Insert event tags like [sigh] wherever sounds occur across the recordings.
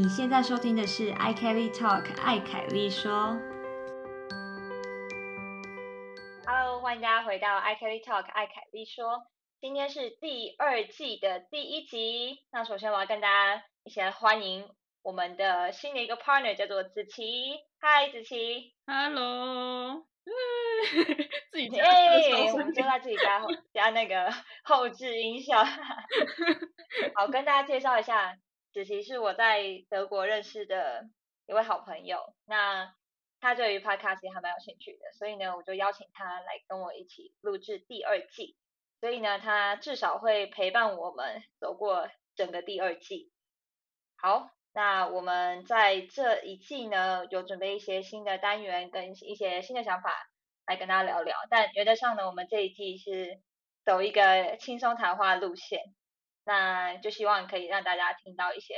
你现在收听的是 i Kelly Talk，艾凯丽说。Hello，欢迎大家回到 i Kelly Talk，艾凯丽说。今天是第二季的第一集。那首先我要跟大家一起来欢迎我们的新的一个 partner，叫做子琪。嗨，子琪。Hello，[laughs] 自己家耶，我们就在自己家加那个后置音效。[laughs] 好，跟大家介绍一下，子琪是我在德国认识的一位好朋友。那他对于 podcast 还蛮有兴趣的，所以呢，我就邀请他来跟我一起录制第二季。所以呢，他至少会陪伴我们走过整个第二季。好，那我们在这一季呢，有准备一些新的单元跟一些新的想法来跟大家聊聊。但原则上呢，我们这一季是走一个轻松谈话路线，那就希望可以让大家听到一些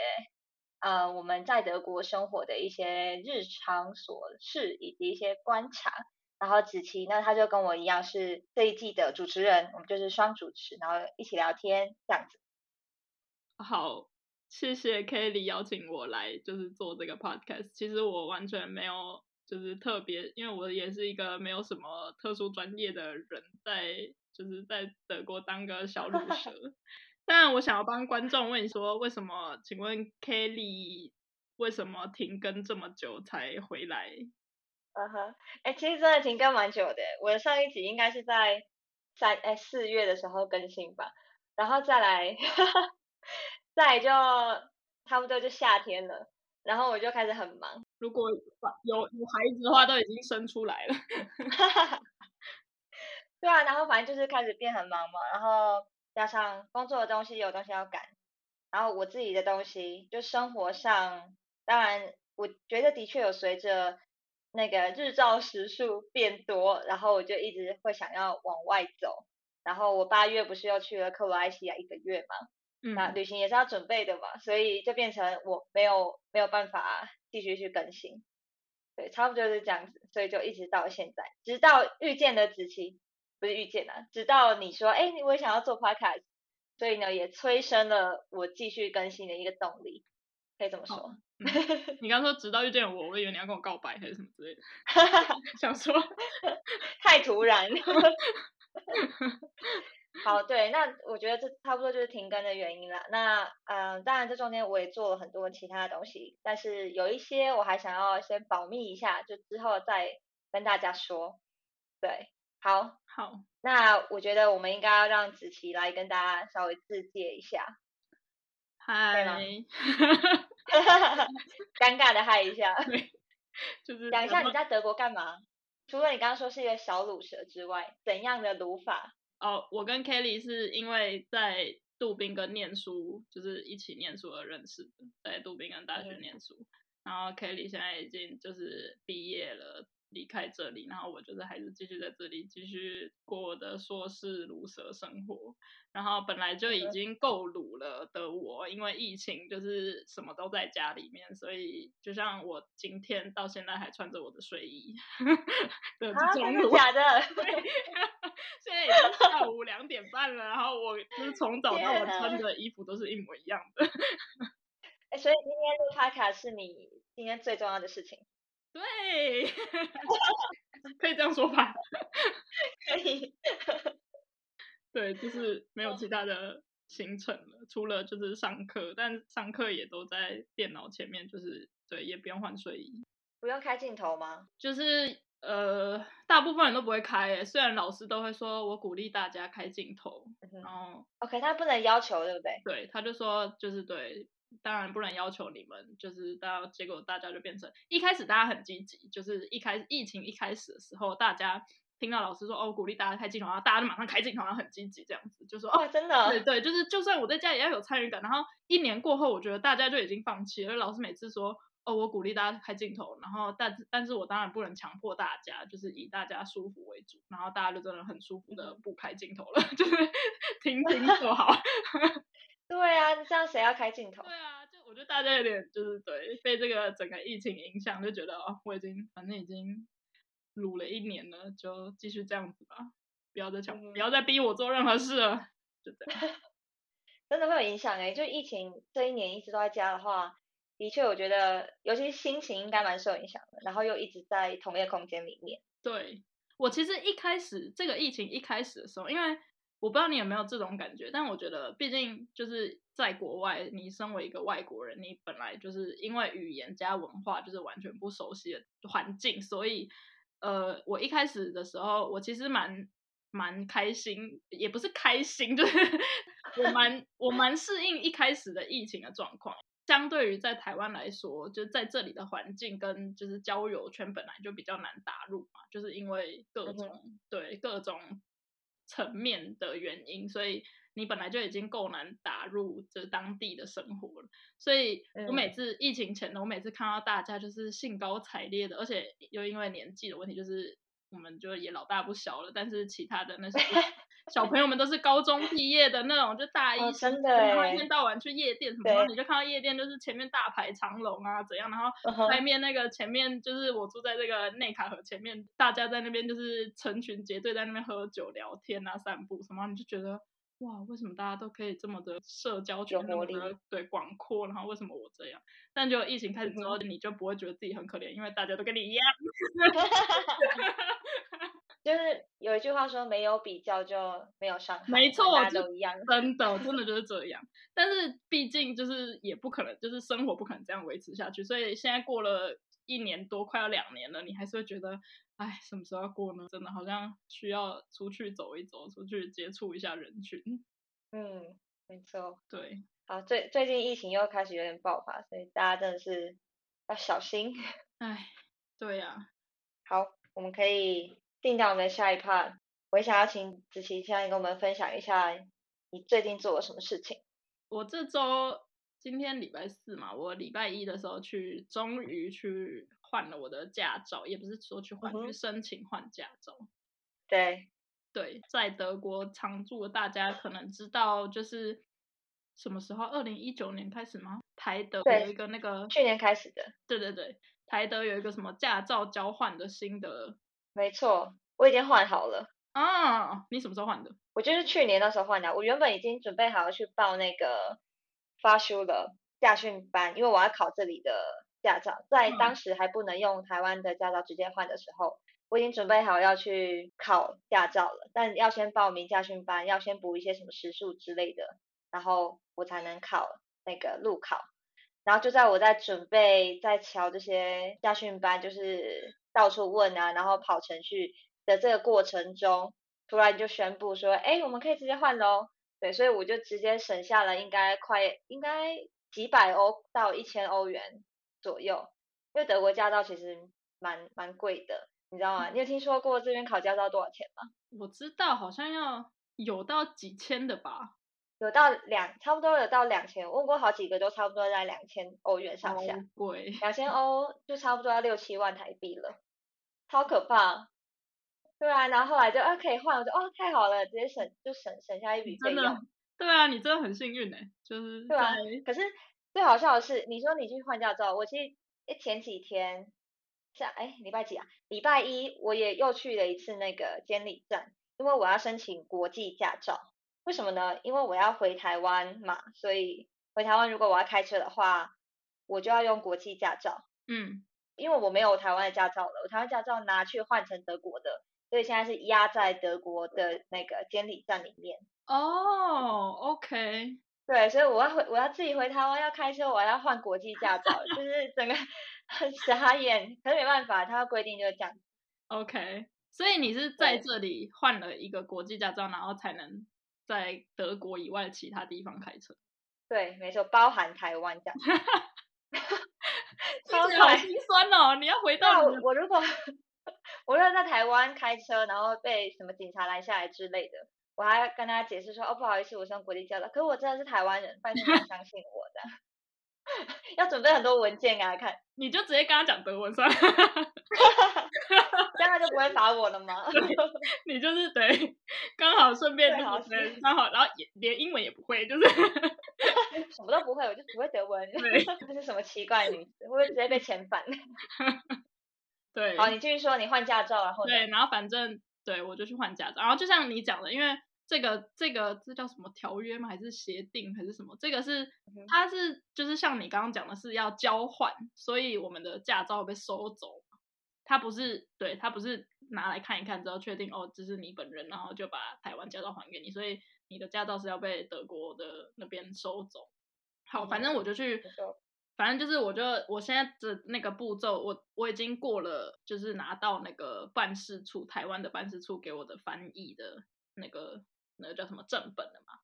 呃我们在德国生活的一些日常琐事以及一些观察。然后子琪呢，他就跟我一样是这一季的主持人，我们就是双主持，然后一起聊天这样子。好，谢谢 Kelly 邀请我来，就是做这个 podcast。其实我完全没有就是特别，因为我也是一个没有什么特殊专业的人，在就是在德国当个小 [laughs] 乳蛇。但我想要帮观众问说，为什么？请问 Kelly 为什么停更这么久才回来？嗯哼，哎，其实真的停更蛮久的。我的上一集应该是在三哎四月的时候更新吧，然后再来，再来就差不多就夏天了，然后我就开始很忙。如果有有孩子的话，都已经生出来了。[laughs] 对啊，然后反正就是开始变很忙嘛，然后加上工作的东西有东西要赶，然后我自己的东西就生活上，当然我觉得的确有随着。那个日照时数变多，然后我就一直会想要往外走。然后我八月不是又去了克罗埃西亚一个月嘛，嗯，那旅行也是要准备的嘛，所以就变成我没有没有办法继续去更新。对，差不多就是这样子，所以就一直到现在，直到遇见了子琪，不是遇见了，直到你说，哎，我也想要做 podcast，所以呢，也催生了我继续更新的一个动力，可以这么说。嗯、你刚说直到遇见我，我以为你要跟我告白还是什么之类的，[laughs] 想说 [laughs] 太突然。[laughs] 好，对，那我觉得这差不多就是停更的原因了。那嗯、呃，当然这中间我也做了很多其他的东西，但是有一些我还想要先保密一下，就之后再跟大家说。对，好，好，那我觉得我们应该要让子琪来跟大家稍微自介一下。嗨，[laughs] 尴尬的嗨一下，就是讲一下你在德国干嘛？除了你刚刚说是一个小卤蛇之外，怎样的卤法？哦，我跟 Kelly 是因为在杜宾跟念书，就是一起念书而认识的，在杜宾跟大学念书。嗯、然后 Kelly 现在已经就是毕业了。离开这里，然后我就是还是继续在这里继续过我的硕士乳蛇生活。然后本来就已经够鲁了的我，因为疫情就是什么都在家里面，所以就像我今天到现在还穿着我的睡衣的啊，中真的假的？[laughs] 现在已经下午两点半了，然后我就是从早到晚穿的衣服都是一模一样的。[laughs] 哎，所以今天录 podcast 是你今天最重要的事情。对，[laughs] 可以这样说吧？可以。对，就是没有其他的行程了，除了就是上课，但上课也都在电脑前面，就是对，也不用换睡衣。不用开镜头吗？就是呃，大部分人都不会开诶，虽然老师都会说我鼓励大家开镜头，嗯、然后 OK，他不能要求，对不对？对，他就说就是对。当然不能要求你们，就是到结果大家就变成一开始大家很积极，就是一开始疫情一开始的时候，大家听到老师说哦鼓励大家开镜头，然后大家就马上开镜头，然后很积极这样子，就说哦真的，对对，就是就算我在家也要有参与感。然后一年过后，我觉得大家就已经放弃了，老师每次说哦我鼓励大家开镜头，然后但但是我当然不能强迫大家，就是以大家舒服为主，然后大家就真的很舒服的不开镜头了，[laughs] 就是听听就好。对啊，这样谁要开镜头？对啊，就我觉得大家有点就是对被这个整个疫情影响，就觉得哦，我已经反正已经撸了一年了，就继续这样子吧，不要再强，嗯不要再逼我做任何事了，就这样。[laughs] 真的会有影响哎、就疫情这一年一直都在家的话，的确，我觉得尤其心情应该蛮受影响的，然后又一直在同一个空间里面。对我其实一开始这个疫情一开始的时候，因为我不知道你有没有这种感觉，但我觉得毕竟就是在国外，你身为一个外国人，你本来就是因为语言加文化就是完全不熟悉的环境，所以呃，我一开始的时候，我其实蛮蛮开心，也不是开心，就是 [laughs] 我蛮我蛮适应一开始的疫情的状况。相对于在台湾来说，就在这里的环境跟就是交友圈本来就比较难打入嘛，就是因为各种对各种层面的原因，所以你本来就已经够难打入这当地的生活了。所以我每次疫情前呢，我每次看到大家就是兴高采烈的，而且又因为年纪的问题，就是我们就也老大不小了，但是其他的那 [laughs] 些。小朋友们都是高中毕业的那种，就大一真的，然后一天到晚去夜店什么，你就看到夜店就是前面大排长龙啊怎样，然后外面那个前面就是我住在这个内卡河前面，大家在那边就是成群结队在那边喝酒聊天啊散步什么，你就觉得哇，为什么大家都可以这么的社交圈那么的对广阔，然后为什么我这样？但就疫情开始之后，你就不会觉得自己很可怜，因为大家都跟你一样。[laughs] 就是有一句话说，没有比较就没有伤害，没错，大家都一样，真的，真的就是这样。但是毕竟就是也不可能，就是生活不可能这样维持下去。所以现在过了一年多，快要两年了，你还是会觉得，哎，什么时候要过呢？真的好像需要出去走一走，出去接触一下人群。[laughs] 嗯，没错，对。好，最最近疫情又开始有点爆发，所以大家真的是要小心。[laughs] 哎，对呀。好，我们可以。定到我们的下一 part，我也想要请子琪现在跟我们分享一下你最近做了什么事情。我这周今天礼拜四嘛，我礼拜一的时候去，终于去换了我的驾照，也不是说去换，去申请换驾照。对对，在德国常住的大家可能知道，就是什么时候？二零一九年开始吗？台德有一个那个去年开始的。对对对，台德有一个什么驾照交换的心得。没错，我已经换好了啊！你什么时候换的？我就是去年那时候换的。我原本已经准备好要去报那个发修的驾训班，因为我要考这里的驾照。在当时还不能用台湾的驾照直接换的时候，我已经准备好要去考驾照了。但要先报名驾训班，要先补一些什么时数之类的，然后我才能考那个路考。然后就在我在准备在瞧这些驾训班，就是。到处问啊，然后跑程序的这个过程中，突然就宣布说，哎，我们可以直接换喽。对，所以我就直接省下了应该快应该几百欧到一千欧元左右，因为德国驾照其实蛮蛮贵的，你知道吗？你有听说过这边考驾照多少钱吗？我知道，好像要有到几千的吧。有到两，差不多有到两千，问过好几个都差不多在两千欧元上下。贵。两千欧就差不多要六七万台币了，超可怕。对啊，然后后来就啊可以换，我就哦太好了，直接省就省省下一笔费用。对啊，你真的很幸运哎，就是对啊。可是最好笑的是，你说你去换驾照，我其实前几天，像哎礼拜几啊？礼拜一我也又去了一次那个监理站，因为我要申请国际驾照。为什么呢？因为我要回台湾嘛，所以回台湾如果我要开车的话，我就要用国际驾照。嗯，因为我没有台湾的驾照了，我台湾驾照拿去换成德国的，所以现在是压在德国的那个监理站里面。哦，OK。对，所以我要回，我要自己回台湾要开车，我要换国际驾照，就是整个很傻眼。可是没办法，他规定就是这样。OK，所以你是在这里换了一个国际驾照，然后才能。在德国以外的其他地方开车，对，没错，包含台湾这样。[laughs] 超好心酸哦！你要回到我如果 [laughs] 我如果在台湾开车，然后被什么警察拦下来之类的，我还要跟他解释说，哦，不好意思，我是用国际驾照，可是我真的是台湾人，拜托你相信我的。[laughs] 要准备很多文件给他看，你就直接跟他讲德文算了，[laughs] 这样他就不会罚我了吗？[laughs] 你就是对，刚好顺便就刚好，然后也连英文也不会，就是什么都不会，我就只会德文。这是什么奇怪女子？会不会直接被遣返？对，好，你继续说，你换驾照然后对，然后反正对我就去换驾照，然后就像你讲的，因为这个这个这叫什么条约吗？还是协定还是什么？这个是它是就是像你刚刚讲的是要交换，所以我们的驾照被收走。它不是对，它不是拿来看一看之后确定哦，这是你本人，然后就把台湾驾照还给你，所以你的驾照是要被德国的那边收走。好，反正我就去，反正就是，我就我现在的那个步骤，我我已经过了，就是拿到那个办事处台湾的办事处给我的翻译的那个那个叫什么正本的嘛，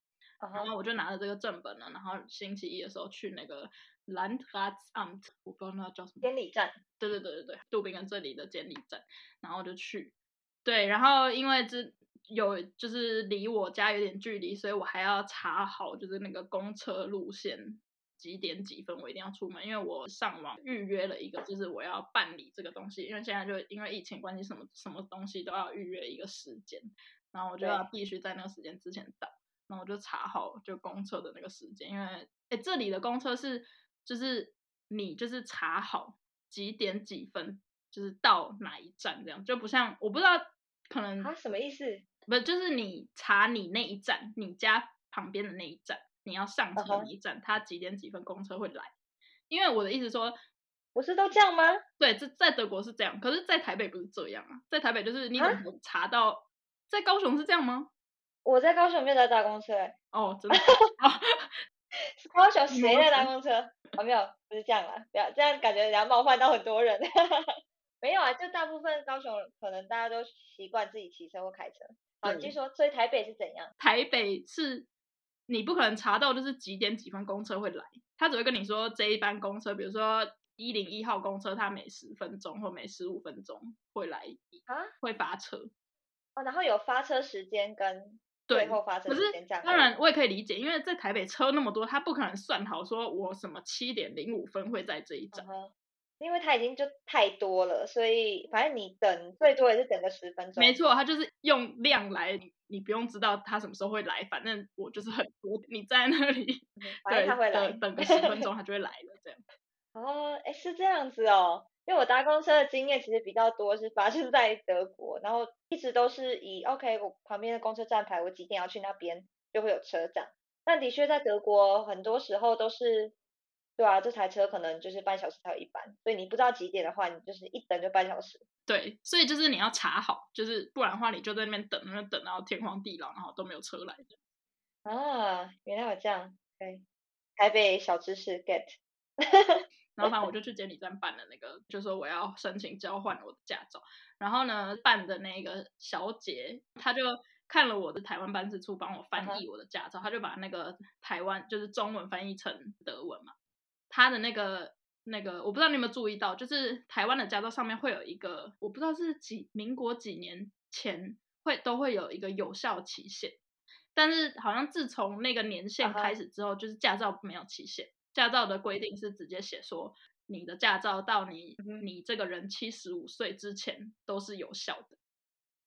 然后我就拿着这个正本了，然后星期一的时候去那个 Landratsamt，我不知道那叫什么，监理站，对对对对对，杜宾跟这里的监理站，然后就去，对，然后因为这有就是离我家有点距离，所以我还要查好就是那个公车路线几点几分我一定要出门，因为我上网预约了一个，就是我要办理这个东西，因为现在就因为疫情关系，什么什么东西都要预约一个时间，然后我就要必须在那个时间之前到，然后我就查好就公车的那个时间，因为哎这里的公车是就是你就是查好几点几分就是到哪一站这样，就不像我不知道可能啊，什么意思？不就是你查你那一站，你家旁边的那一站，你要上车那一站，它几点几分公车会来？因为我的意思说，不是都这样吗？对，这在德国是这样，可是，在台北不是这样啊，在台北就是你啊怎么查到？在高雄是这样吗？我在高雄没有在搭公车、[laughs] 欸，哦，真的哦，高雄谁在搭公车？哦，没有，不是这样啦，不要这样，感觉人家冒犯到很多人。[laughs] 没有啊，就大部分高雄可能大家都习惯自己骑车或开车。好，你继对续说，所以台北是怎样？台北是你不可能查到就是几点几分公车会来，他只会跟你说这一班公车，比如说一零一号公车，它每十分钟或每十五分钟会来啊会发车。哦，然后有发车时间跟对最后发车时间这样。当，然我也可以理解，因为在台北车那么多，他不可能算好说我什么七点零五分会在这一站因为他已经就太多了，所以反正你等最多也是等个十分钟。没，错，他就是用量来，你你不用知道他什么时候会来，反正我就是很多，你在那里，反正对，它会来等等个十分钟，他就会来了，这样。[laughs] 哦，哎，是这样子哦。因为我搭公车的经验其实比较多，是发生在德国，然后一直都是以 OK，我旁边的公车站牌，我几点要去那边就会有车站。但的确在德国很多时候都是，对啊，这台车可能就是半小时才有一班，所以你不知道几点的话，你就是一等就半小时。对，所以就是你要查好，就是不然的话，你就在那边等，那等到天荒地老，然后都没有车来的。啊，原来有这样，对，台北小知识 get。[laughs] 然后反正我就去监理站办了那个，就说我要申请交换我的驾照。然后呢，办的那个小姐，她就看了我的台湾办事处帮我翻译我的驾照，她就把那个台湾就是中文翻译成德文嘛。她的那个那个，我不知道你有没有注意到，就是台湾的驾照上面会有一个，我不知道是几民国几年前会都会有一个有效期限，但是好像自从那个年限开始之后，就是驾照没有期限。驾照的规定是直接写说，你的驾照到你你这个人七十五岁之前都是有效的，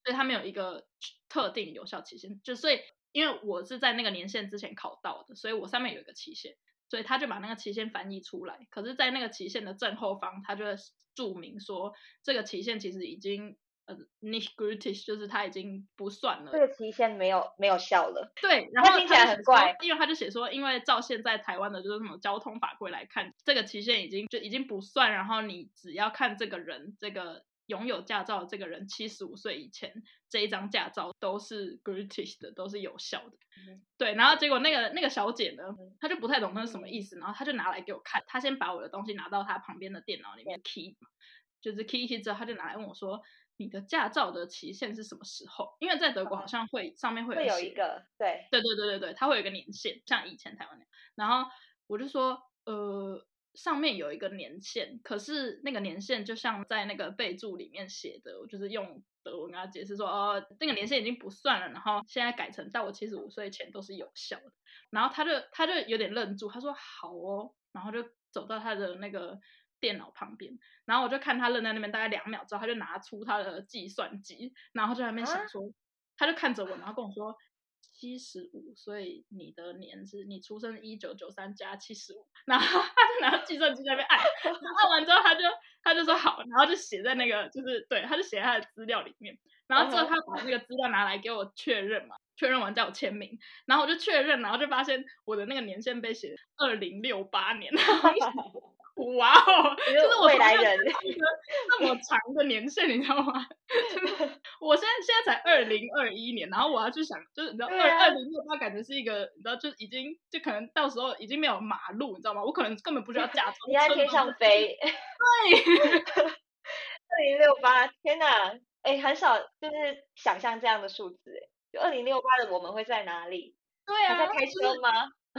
所以他没有一个特定有效期限。就所以，因为我是在那个年限之前考到的，所以我上面有一个期限，所以他就把那个期限翻译出来。可是，在那个期限的正后方，他就会注明说，这个期限其实已经呃 nicht gültig，就是它已经不算了这。个期限没有没有效了。对，然后听起来很怪因为他就写说，因为照现在台湾的就是什么交通法规来看，这个期限已经就已经不算，然后你只要看这个人这个拥有驾照的这个人七十五岁以前这一张驾照都是 British 的，都是有效的。嗯对，然后结果那个那个小姐呢嗯，她就不太懂那是什么意思，然后她就拿来给我看，她先把我的东西拿到她旁边的电脑里面 key 嘛，就是 key key 之后，他就拿来问我说。你的驾照的期限是什么时候？因为在德国好像会上面会会有一个对，对对对对对，它会有一个年限，像以前台湾那样。然后我就说，呃，上面有一个年限，可是那个年限就像在那个备注里面写的，我就是用德文跟他解释说，哦，那个年限已经不算了，然后现在改成到我七十五岁前都是有效的。然后他就他就有点愣住，他说好哦，然后就走到他的那个电脑旁边，然后我就看他愣在那边大概两秒之后，他就拿出他的计算机，然后就在那边想啊？说，他就看着我，然后跟我说。七十五，所以你的年是你出生一九九三加七十五，[laughs] 然后他就拿计算机在那边按，然后按完之后他就他就说好，然后就写在那个就是对，他就写在他的资料里面，然后之后嗯他把那个资料拿来给我确认嘛，确认完叫我签名，然后我就确认，然后就发现我的那个年限被写二零六八年，[laughs] 哇哦，你就是我未来人那么长的年限，你知道吗？[laughs] 就是 [laughs] 我现在现在才二零二一年，然后我要去想，就是你知道二二零六八感觉是一个，你知道就已经就可能到时候已经没有马路，你知道吗？我可能根本不需要驾 [laughs] 照，你在天上飞。对，二零六八，天哪！哎，很少就是想象这样的数字，哎，就二零六八的我们会在哪里？对啊，在开车吗？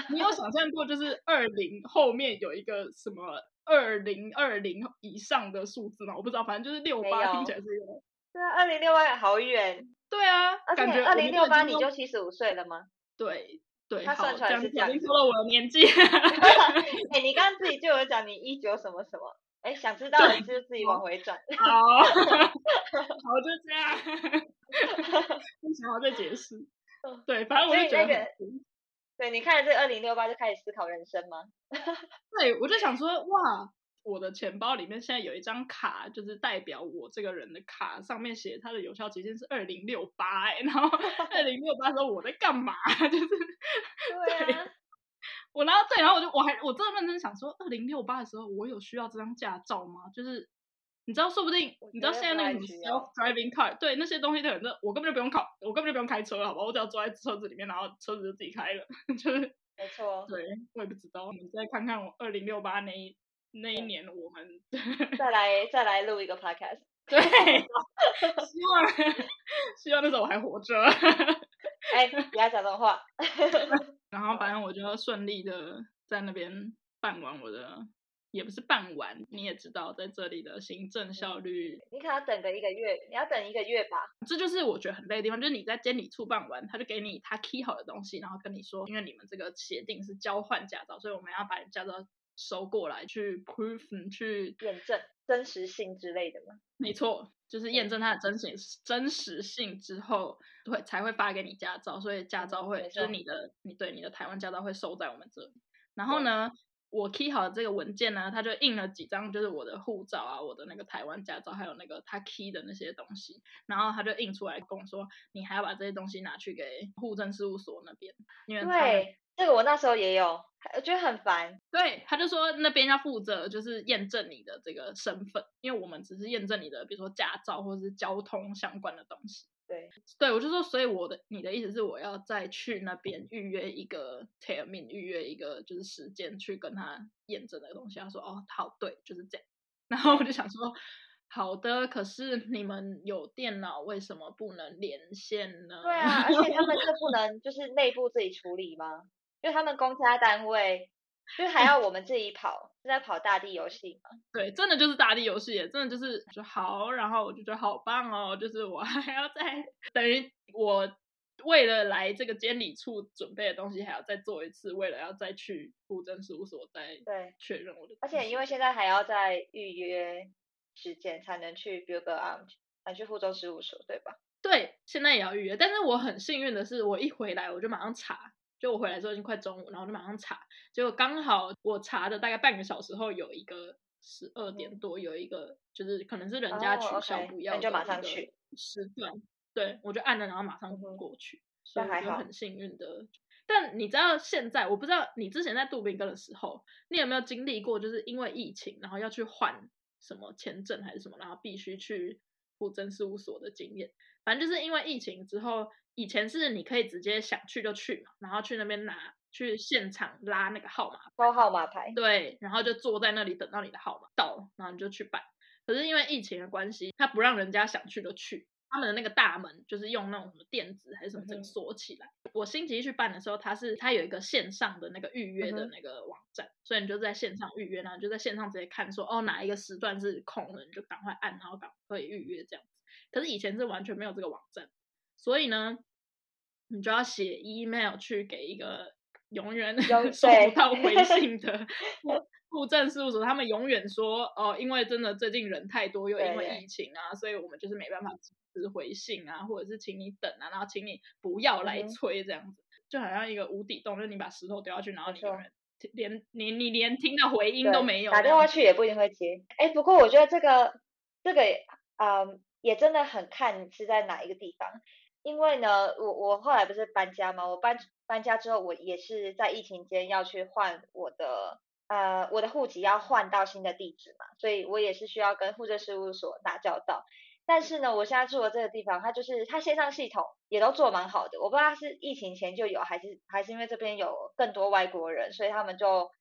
你有想象过，就是二零后面有一个什么二零二零以上的数字吗？我不知道，反正就是六八听起来是一个。对啊，二零六八好远，对啊，而且感觉二零六八你就就七十五岁了吗？对对，他算出来是这样子已经说了我的年纪。哎，你刚刚自己就有讲你一九什么什么，哎，想知道你就自己往回转。好，好就这样，[laughs] 不想要再解释。[laughs] 对，反正我就觉得对，你看了这二零六八就开始思考人生吗？[laughs] 对，我就想说，哇，我的钱包里面现在有一张卡，就是代表我这个人的卡，上面写它的有效期限是二零六八，哎，然后 [laughs] 二零六八的时候我在干嘛？就是对啊，我然后对，然后我就我还我真的认真想说，二零六八的时候我有需要这张驾照吗？就是你知道，说不定你知道现在那个什么不太需要 self driving car，对那些东西都很，我根本就不用考，我根本就不用开车，好吧？我只要坐在车子里面，然后车子就自己开了，[laughs] 就是没错。对，我也不知道。我们再看看我二零六八那一那一年，我们再来再来录一个 podcast。[laughs] 对，希望希望那时候我还活着。哎，不要讲这种话。[laughs] 然后反正我就顺利的在那边办完我的，也不是办完，你也知道，在这里的行政效率，你可能要等个一个月，你要等一个月吧。这就是我觉得很累的地方，就是你在监理处办完，他就给你他 key 好的东西，然后跟你说，因为你们这个协定是交换驾照，所以我们要把你驾照收过来去 proof 去验证真实性之类的吗？没错，就是验证它的真实真实性之后，会才会发给你驾照，所以驾照会、嗯就是你的你对你的台湾驾照会收在我们这里。然后呢，我 key 好的这个文件呢，他就印了几张，就是我的护照啊，我的那个台湾驾照，还有那个他 key 的那些东西，然后他就印出来跟我说，你还要把这些东西拿去给户政事务所那边，因为对，这个我那时候也有，我觉得很烦。对，他就说那边要负责就是验证你的这个身份，因为我们只是验证你的，比如说驾照或者是交通相关的东西。对，对，我就说，所以我的你的意思是我要再去那边预约一个 termin，预约一个就是时间去跟他验证的东西。他说哦，好，对，就是这样。然后我就想说，好的，可是你们有电脑，为什么不能连线呢？对啊，而且他们这不能就是内部自己处理吗？因为他们公家单位就是还要我们自己跑，是在跑大地游戏吗。对，真的就是大地游戏耶，真的就是就好，然后我就觉得好棒哦，就是我 [laughs] 还要再等于我为了来这个监理处准备的东西，还要再做一次，为了要再去户政事务所再对，确认我的。而且因为现在还要再预约时间才能去 a arm，才去户州事务所，对吧？对现在也要预约，但是我很幸运的是，我一回来我就马上查。就我回来之后已经快中午，然后我就马上查，结果刚好我查的大概半个小时后有一个十二点多有一个，就是可能是人家哦取消不要的那就马上去时段，对我就按了，然后马上过去，所以就很幸运的。但你知道现在，我不知道你之前在杜宾根的时候，你有没有经历过，就是因为疫情，然后要去换什么签证还是什么，然后必须去户政事务所的经验？反正就是因为疫情之后，以前是你可以直接想去就去嘛，然后去那边拿去现场拉那个号码抽号码牌。对，然后就坐在那里等到你的号码到了，然后你就去办。可是因为疫情的关系，他不让人家想去就去，他们的那个大门就是用那种什么电子还是什么锁起来。我星期一去办的时候，它是它有一个线上的那个预约的那个网站，所以你就在线上预约，然后就在线上直接看说哦哪一个时段是空的，你就赶快按，然后赶可以预约这样子。可是以前是完全没有这个网站，所以呢，你就要写 email 去给一个永远 [laughs] 收不到回 [laughs] 信的户户政事务所，他们永远说哦，因为真的最近人太多，又因为疫情啊，所以我们就是没办法及时回信啊，或者是请你等啊，然后请你不要来催这样子，就好像一个无底洞，就是你把石头丢下去，然后没错你永远连你你连听到回音都没有，打电话去也不一定会接。哎，不过我觉得这个这个，嗯，也真的很看是在哪一个地方。因为呢，我我后来不是搬家嘛，我搬搬家之后，我也是在疫情间要去换我的呃我的户籍要换到新的地址嘛，所以我也是需要跟户政事务所打交道。但是呢，我现在住的这个地方，它就是它线上系统也都做蛮好的。我不知道是疫情前就有，还是还是因为这边有更多外国人，所以他们就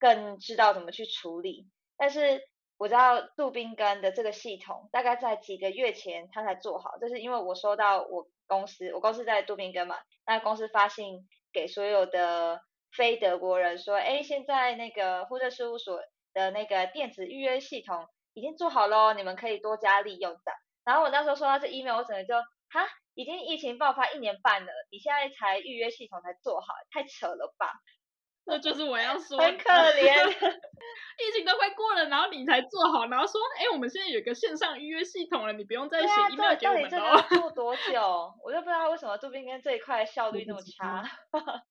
更知道怎么去处理。但是我知道杜宾根的这个系统大概在几个月前他才做好，就是因为我收到我公司，我公司在杜宾根嘛，那公司发信给所有的非德国人说，哎，现在那个户政事务所的那个电子预约系统。已经做好喽，你们可以多加利用的。然后我那时候收到这 email，我整个就哈，已经疫情爆发一年半了，你现在才预约系统才做好，太扯了吧？那就是我要说，很可怜，[laughs] 疫情都快过了，然后你才做好，然后说，哎，我们现在有个线上预约系统了，你不用再写 email 给我们了。做多久？我就不知道为什么杜宾跟这一块效率那么差。[laughs]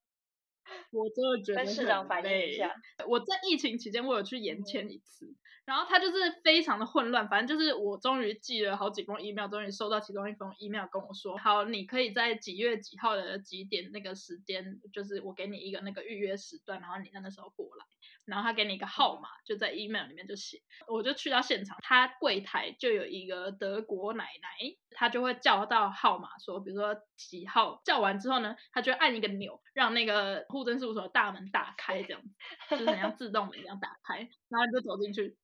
我真的觉得跟市长反映一下。我在疫情期间，我有去延签一次。然后他就是非常的混乱，反正就是我终于寄了好几封 email，终于收到其中一封 email 跟我说，好，你可以在几月几号的几点那个时间，就是我给你一个那个预约时段，然后你在那时候过来，然后他给你一个号码，就在 email 里面就写，我就去到现场，他柜台就有一个德国奶奶，他就会叫到号码，说比如说几号，叫完之后呢，他就按一个钮，让那个护政事务所的大门打开，这样子，就是像自动门一样打开，然后你就走进去。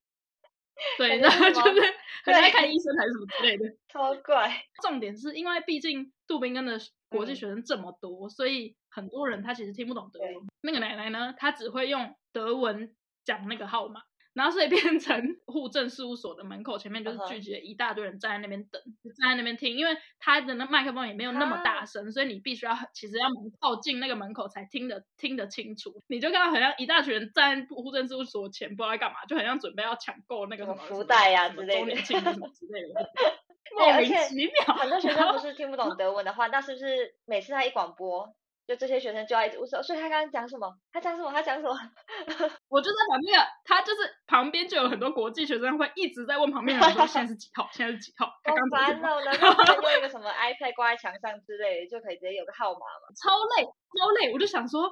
[laughs] 对，然后 [laughs] 就是很爱看医生还是什么之类的，超怪。[laughs] 重点是因为毕竟杜宾根的国际学生这么多，所以很多人他其实听不懂德文。那个奶奶呢，她只会用德文讲那个号码。然后所以变成 [laughs] 户政事务所的门口前面就是聚集了一大堆人站在那边等，站在那边听，因为他的那麦克风也没有那么大声，所以你必须要其实要靠近那个门口才听得听得清楚。你就看到好像一大群人站在户政事务所前，不知道在干嘛，就很像准备要抢购那个什么福袋呀之类的，什么之类的。莫名其妙。很多学生不是听不懂德文的话，那是不是每次他一广播？就这些学生就要一直我说，所以他刚刚讲什么？他讲什么？他讲什么？[laughs] 我就在旁边，他就是旁边就有很多国际学生会一直在问旁边人说现在是几号？现在是几号？[laughs] 好烦哦！能不能用一个什么 iPad 挂在墙上之类的，就可以直接有个号码嘛？超累，超累！我就想说。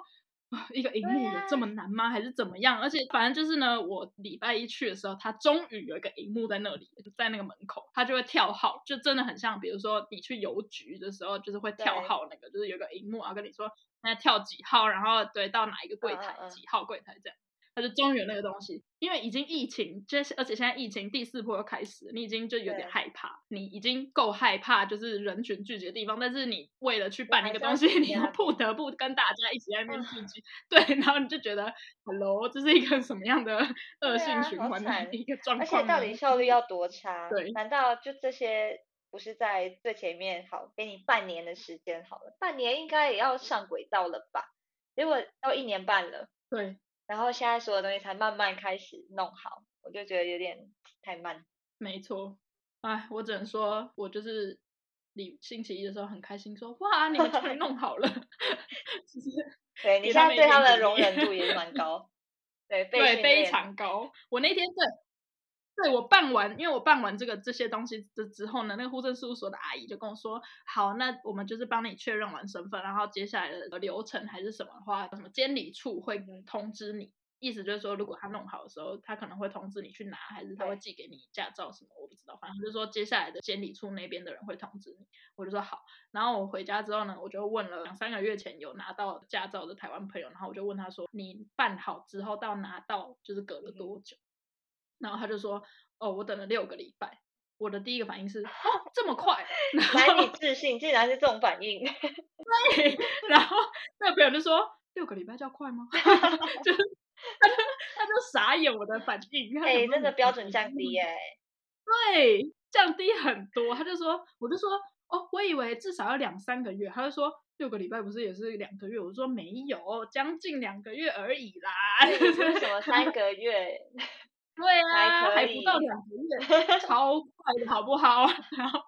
[laughs] 一个荧幕有这么难吗？还是怎么样？而且反正就是呢，我礼拜一去的时候，它终于有一个荧幕在那里，在那个门口，它就会跳号，就真的很像，比如说你去邮局的时候，就是会跳号那个，就是有个荧幕啊，跟你说那跳几号，然后对到哪一个柜台几号柜台这样。他就终于有那个东西，因为已经疫情，就是而且现在疫情第四波又开始，你已经就有点害怕，你已经够害怕，就是人群聚集的地方，但是你为了去办那个东西，[laughs] 你又不得不跟大家一起在那边聚集，对，然后你就觉得，Hello，这是一个什么样的 [laughs] 恶性循环的一个状况？而且到底效率要多差？对，难道就这些不是在最前面？好，给你半年的时间好了，半年应该也要上轨道了吧？结果到一年半了。对。然后现在所有东西才慢慢开始弄好，我就觉得有点太慢。没错，哎，我只能说，我就是你星期一的时候很开心，说哇，你们终于弄好了。[laughs] 对你现在对他们的容忍度也是蛮 [laughs] 高，对，对，非常高。我那天对。对我办完，因为我办完这个这些东西之之后呢，那个户政事务所的阿姨就跟我说，好，那我们就是帮你确认完身份，然后接下来的流程还是什么的话，什么监理处会通知你，意思就是说，如果他弄好的时候，他可能会通知你去拿，还是他会寄给你驾照什么，我不知道，反正就是说接下来的监理处那边的人会通知你，我就说好，然后我回家之后呢，我就问了两三个月前有拿到驾照的台湾朋友，然后我就问他说，你办好之后到拿到就是隔了多久？然后他就说：“哦，我等了六个礼拜。”我的第一个反应是：“哦，这么快！[laughs] ”难以置信，竟然是这种反应。对。然后那个朋友就说：“六个礼拜叫快吗？” [laughs] 就是他就他就傻眼我的反应。哎，真的标准降低哎。对，降低很多。他就说：“我就说哦，我以为至少要两三个月。”他就说：“六个礼拜不是也是两个月？”我说：“没有，将近两个月而已啦。”什么三个月？对啊，还不到两个月，超快的好不好？[laughs] 然后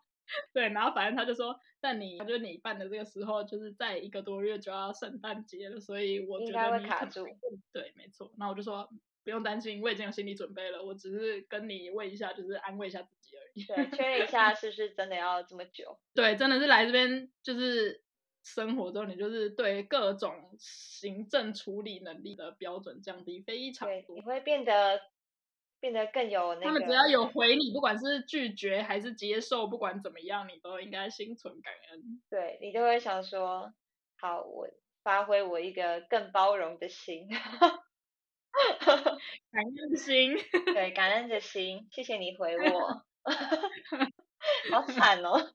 对，然后反正他就说，但你他就你办的这个时候，就是在一个多月就要圣诞节了，所以我觉得你卡住。对，没错。那我就说不用担心，我已经有心理准备了，我只是跟你问一下，就是安慰一下自己而已。对，确认一下是不是真的要这么久。对，真的是来这边就是生活之后，你就是对各种行政处理能力的标准降低非常对，多你。会变得变得更有那个。他们只要有回你，不管是拒绝还是接受，不管怎么样，你都应该心存感恩。对你都会想说，好，我发挥我一个更包容的心，[laughs] 感恩的心，[laughs] 对，感恩的心，谢谢你回我，[laughs] 好惨哦。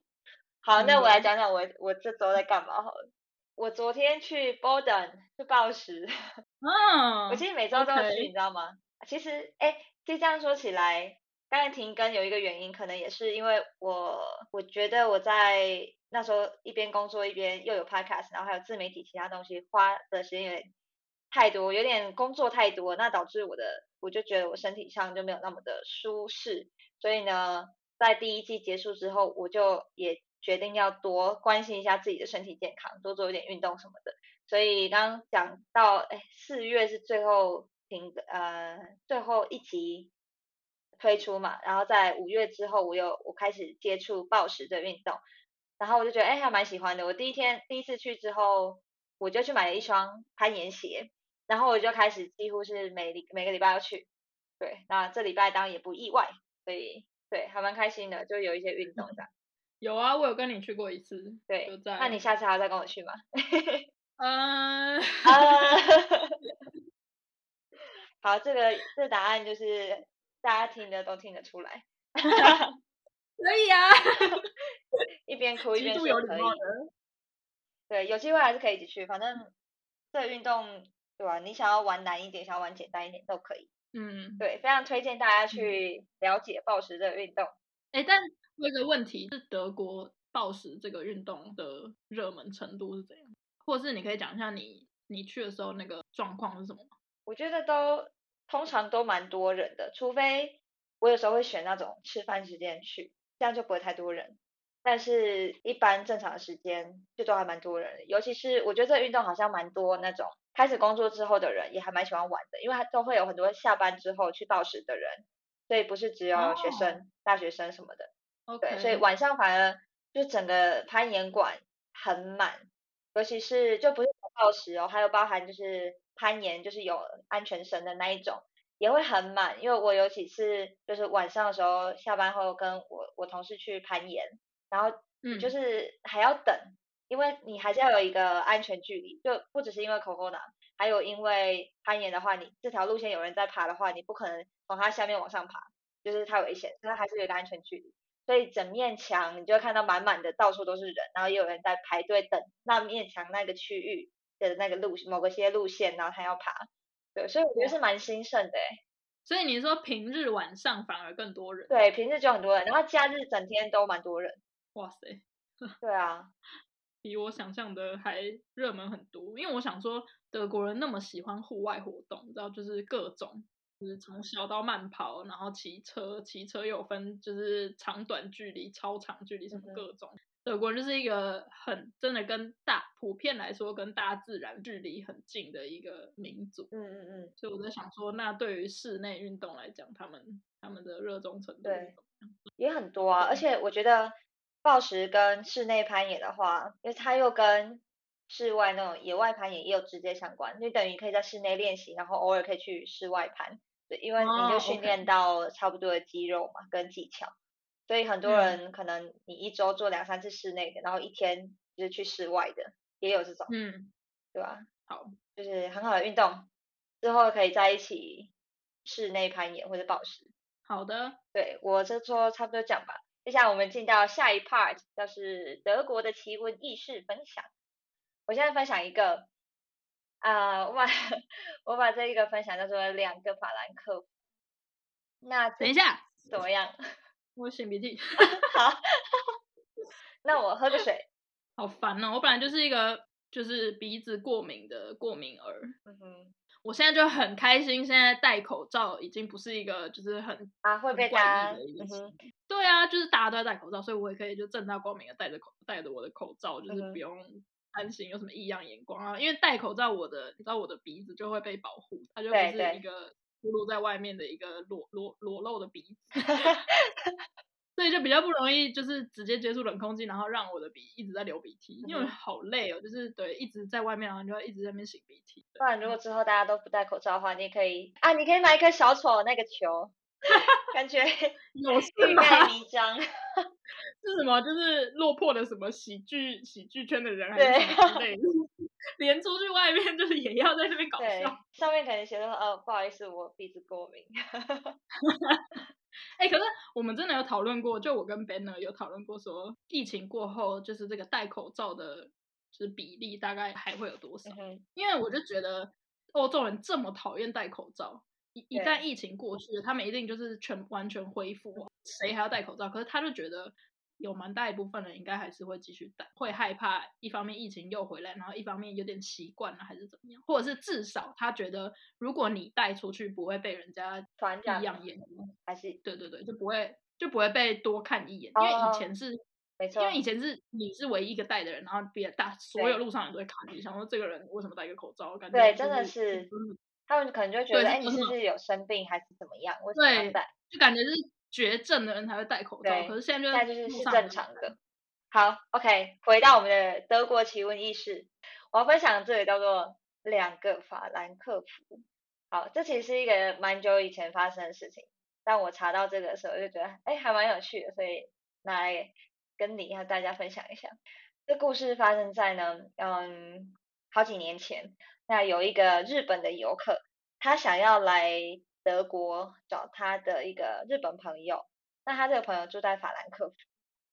好，那我来讲讲我我这周在干嘛好了。我昨天去 Borden 去报时，嗯，我其实每周都去，你知道吗？其实，哎，其实这样说起来，刚才停更有一个原因，可能也是因为我我觉得我在那时候一边工作一边又有 podcast，然后还有自媒体其他东西，花的时间有点太多，有点工作太多，那导致我的我就觉得我身体上就没有那么的舒适，所以呢，在第一季结束之后，我就也决定要多关心一下自己的身体健康，多做一点运动什么的。所以刚刚讲到，哎，四月是最后停，呃，最后一集推出嘛，然后在五月之后，我又我开始接触暴食的运动，然后我就觉得，哎，还蛮喜欢的。我第一天第一次去之后，我就去买了一双攀岩鞋，然后我就开始几乎是每每个礼拜要去，对，那这礼拜当然也不意外，所以对，还蛮开心的，就有一些运动这样。[laughs] 有啊，我有跟你去过一次，对就，在那你下次还要再跟我去吗？嗯，啊，好，这个这答案就是大家听的都听得出来，[laughs] 可以啊，[laughs] 一边哭一边度有礼貌说可以。的，对，有机会还是可以一起去，反正这个运动对吧？你想要玩难一点，想要玩简单一点都可以。嗯，对，非常推荐大家去了解暴食这个运动。哎，但我有个问题是，德国暴食这个运动的热门程度是怎样？或者是你可以讲一下你你去的时候那个状况是什么吗？我觉得都通常都蛮多人的，除非我有时候会选那种吃饭时间去，这样就不会太多人。但是，一般正常的时间就都还蛮多人的，尤其是我觉得这个运动好像蛮多那种开始工作之后的人也还蛮喜欢玩的，因为他都会有很多下班之后去暴食的人，所以不是只有学生、大学生什么的。OK，对，所以晚上反而就整个攀岩馆很满，尤其是就不是暴食哦，还有包含就是攀岩，就是有安全绳的那一种，也会很满。因为我有几次就是晚上的时候下班后跟我我同事去攀岩，然后嗯，就是还要等，因为你还是要有一个安全距离，就不只是因为 corona，还有因为攀岩的话，你这条路线有人在爬的话，你不可能从它下面往上爬，就是太危险，所以它还是有一个安全距离。所以整面墙你就会看到满满的，到处都是人，然后也有人在排队等那面墙那个区域的那个路某个些路线，然后他要爬。对，所以我觉得是蛮兴盛的诶。所以你说平日晚上反而更多人，对，平日就很多人，然后假日整天都蛮多人。哇塞，[laughs] 对啊，比我想象的还热门很多。因为我想说，德国人那么喜欢户外活动，你知道，就是各种，就是从小到慢跑，然后骑车，骑车又有分就是长短距离、超长距离什么各种。德国人就是一个很真的跟大普遍来说跟大自然距离很近的一个民族，嗯嗯嗯，所以我在想说，那对于室内运动来讲，他们他们的热衷程度？也很多啊。而且我觉得暴食跟室内攀岩的话，因为它又跟室外那种野外攀岩也有直接相关，就等于可以在室内练习，然后偶尔可以去室外攀。对，因为你哦就训练到差不多的肌肉嘛，跟技巧。所以很多嗯人可能你一周做两三次室内的，然后一天就是去室外的，也有这种，嗯，对吧？好，就是很好的运动，之后可以在一起室内攀岩或者暴食。好的，对我这周差不多讲吧。接下来我们进到下一 part，就是德国的奇闻异事分享。我现在分享一个，啊、我把我把这一个分享叫做两个法兰克福。那等一下，怎么样？[laughs] 我擤鼻涕。[laughs] 好，[laughs] 那我喝个水。好烦哦！我本来就是一个就是鼻子过敏的过敏儿，嗯哼，我现在就很开心，现在戴口罩已经不是一个就是很啊，会被异的嗯哼，对啊，就是大家都在戴口罩，所以我也可以就正大光明的戴着口戴着我的口罩，就是不用担心有什么异样眼光啊。因为戴口罩，我的你知道我的鼻子就会被保护，它就不是一个暴露在外面的一个裸裸裸露的鼻子，[laughs] 所以就比较不容易就是直接接触冷空气，然后让我的鼻一直在流鼻涕，因为好累哦，就是对一直在外面，然后就会一直在那边擤鼻涕。不然如果之后大家都不戴口罩的话，你也可以啊，你可以买一颗小丑那个球，[laughs] 感觉 [laughs] 有事欲？盖弥彰。[laughs] 是什么？就是落魄的什么喜剧喜剧圈的人，还是对什么之类的？连出去外面就是也要在那边搞对笑。，上面可能写的，呃，不好意思，我鼻子过敏。哎、可是我们真的有讨论过，就我跟 Banner 有讨论过说，疫情过后，就是这个戴口罩的，就是比例大概还会有多少嗯？因为我就觉得欧洲人这么讨厌戴口罩，一一旦疫情过去，他们一定就是全完全恢复，谁还要戴口罩？可是他就觉得有蛮大一部分人应该还是会继续戴，会害怕一方面疫情又回来，然后一方面有点习惯了还是怎么样，或者是至少他觉得如果你带出去不会被人家传染一样眼光，还是对对对，就不会就不会被多看一眼，因为哦以前是。没错因为以前是你是唯一一个戴的人，然后别大所有路上人都会看你，想说这个人为什么戴一个口罩？感觉就对真的是是他们可能就觉得，哎，你是有生病还是怎么样？为什么对戴？就感觉是绝症的人才会戴口罩，可是现在就是是正常的。好，OK，回到我们的德国奇闻异事，我要分享的这个叫做两个法兰克福。好，这其实是一个蛮久以前发生的事情，但我查到这个的时候就觉得，哎，还蛮有趣的，所以拿来跟你和大家分享一下。这故事发生在呢，嗯，好几年前，那有一个日本的游客，他想要来德国找他的一个日本朋友，那他这个朋友住在法兰克福，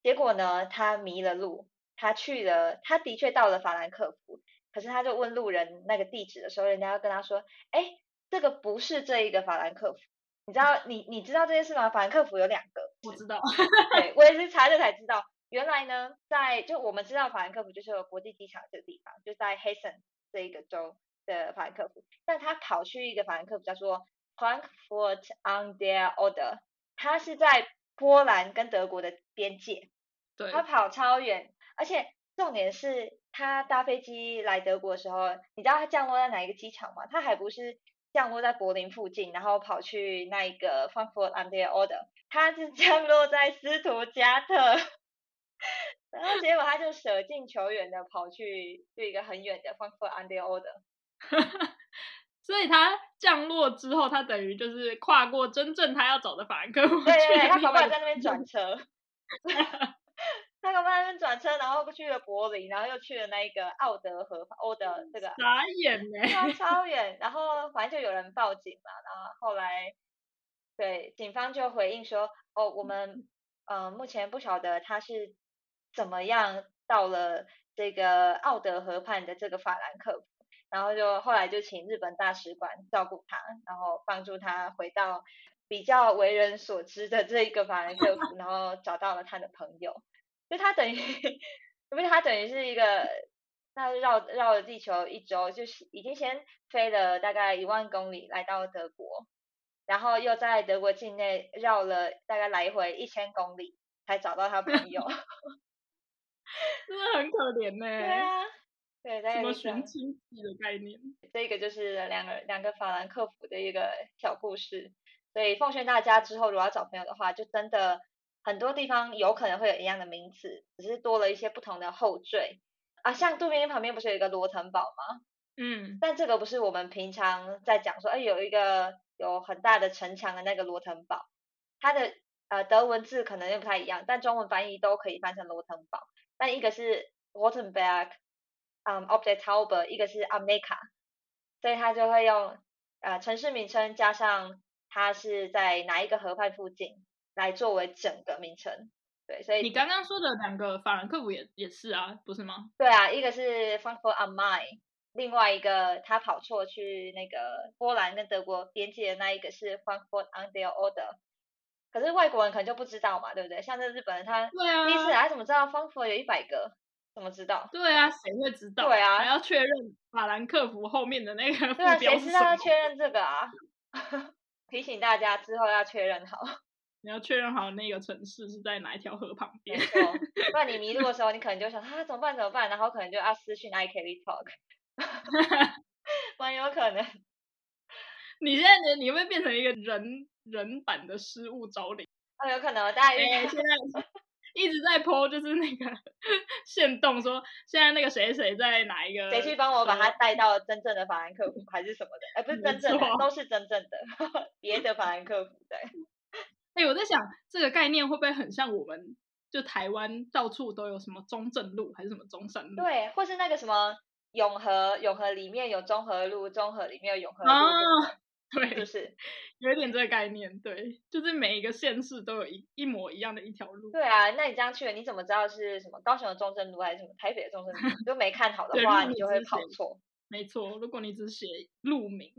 结果呢，他迷了路，他去了，他的确到了法兰克福，可是他就问路人那个地址的时候，人家要跟他说，哎，这个不是这一个法兰克福，你知道你你知道这件事吗？法兰克福有两个，我知道，[laughs] 对我也是查了才知道，原来呢，在就我们知道法兰克福就是有国际机场这个地方，就在 Hessen 这一个州的法兰克福，但他跑去一个法兰克福叫做 Frankfurt on der Oder，它是在波兰跟德国的边界，对，他跑超远，而且重点是他搭飞机来德国的时候，你知道他降落在哪一个机场吗？他还不是降落在柏林附近，然后跑去那一个 Frankfurt on der Oder，他是降落在斯图加特，然后结果他就舍近求远的跑去去一个很远的 Frankfurt an der Oder，[laughs] 所以他降落之后，他等于就是跨过真正他要找的法兰克福，对对他搞不好在那边转车。[laughs] 他搞不好在那边转车，然后去了柏林，然后又去了那个奥德河欧的这个傻眼呢。超超 [laughs] 远，然后反正就有人报警嘛，然后后来对警方就回应说，哦，我们呃目前不晓得他是怎么样到了这个奥德河畔的这个法兰克福，然后就后来就请日本大使馆照顾他，然后帮助他回到比较为人所知的这一个法兰克福，然后找到了他的朋友，就他等于，[laughs] 不是他等于是一个。他绕绕了地球一周，就是已经先飞了大概一万公里来到德国，然后又在德国境内绕了大概来回一千公里才找到他朋友。[laughs] 真的很可怜呢。对啊，对，大什么寻亲记的概念？这个就是两个两个法兰克福的一个小故事，所以奉劝大家之后如果要找朋友的话，就真的很多地方有可能会有一样的名词，只是多了一些不同的后缀啊。像杜宾旁边不是有一个罗滕堡吗？嗯，但这个不是我们平常在讲说，哎，有一个有很大的城墙的那个罗滕堡，它的呃德文字可能又不太一样，但中文翻译都可以翻成罗滕堡。但一个是 Rothenberg，嗯 o b j e c t a u b e 一个是 a m e c a 所以它就会用呃城市名称加上它是在哪一个河畔附近来作为整个名称。对，所以你刚刚说的两个法兰克福也也是啊，不是吗？对啊，一个是 Frankfurt am Main，另外一个他跑错去那个波兰跟德国边界的那一个是 Frankfurt an der Oder。可是外国人可能就不知道嘛，对不对？像这日本人，他对啊，第一次来怎么知道 Frankfurt 有一百个？怎么知道？对啊，谁会知道？对啊还要确认法兰克福后面的那个副对啊，标是什谁知道要么？确认这个啊？提醒大家之后要确认好，[laughs] 你要确认好那个城市是在哪一条河旁边。没错，不然你迷路的时候，你可能就想啊怎么办怎么办，然后可能就要私讯 iKelly Talk，[laughs] 蛮有可能。你现在你你会变成一个人人版的失物招领，哦，有可能大家因为现在一直在 po 就是那个 [laughs] 现动说现在那个谁谁在哪一个谁去帮我把他带到真正的法兰克福还是什么的？哎，不是真正的，都是真正的别的法兰克福对。[laughs] 哎，我在想这个概念会不会很像我们就台湾到处都有什么中正路还是什么中山路？对，或是那个什么永和，永和里面有中和路，中和里面有永和路。对，就是 [laughs] 有一点这个概念，对，就是每一个县市都有一一模一样的一条路。对啊，那你这样去了，你怎么知道是什么高雄的中正路还是什么台北的中正路？都没看好的话，你就会跑错。没错，如果你只写路名，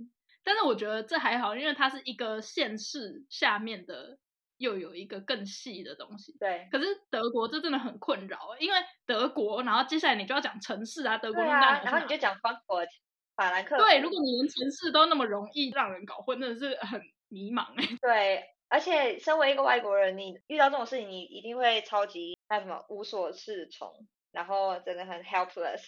但是我觉得这还好，因为它是一个县市下面的，又有一个更细的东西。对。可是德国这真的很困扰，因为德国，然后接下来你就要讲城市啊，德国那么大，然后你就讲 Frankfurt。法兰克对，如果你连城市都那么容易让人搞混，真的是很迷茫哎。[laughs] 对，而且身为一个外国人，你遇到这种事情，你一定会超级那什么无所适从，然后真的很 helpless，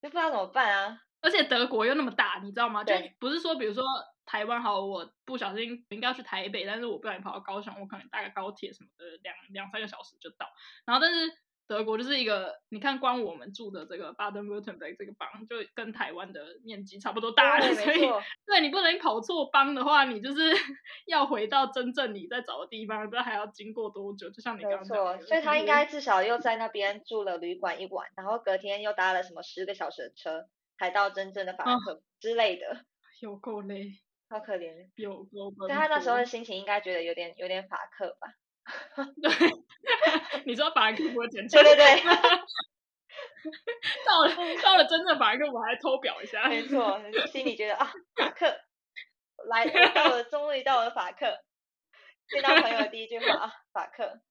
就不知道怎么办啊。而且德国又那么大，你知道吗？就不是说，比如说台湾好，我不小心应该要去台北，但是我不小心跑到高雄，我可能搭个高铁什么的，两两三个小时就到。然后，但是。德国就是一个，你看光我们住的这个巴登 e 特 b 这个邦，就跟台湾的面积差不多大，所以对你不能跑错邦的话，你就是 [laughs] 要回到真正你在找的地方，不知道还要经过多久。就像你刚刚说，所以他应该至少又在那边住了旅馆一晚，然后隔天又搭了什么十个小时的车，才到真正的法兰克之类的。[laughs] 有够累，好可怜。有够。但他那时候的心情应该觉得有点有点法克吧。[laughs] 对，[laughs] 你说法兰克福检查，对对对，到了到了真正法兰克福还偷表一下，没错，心里觉得啊，法克来 [laughs] 到了，终于到了法克，见到朋友的第一句话啊，法克。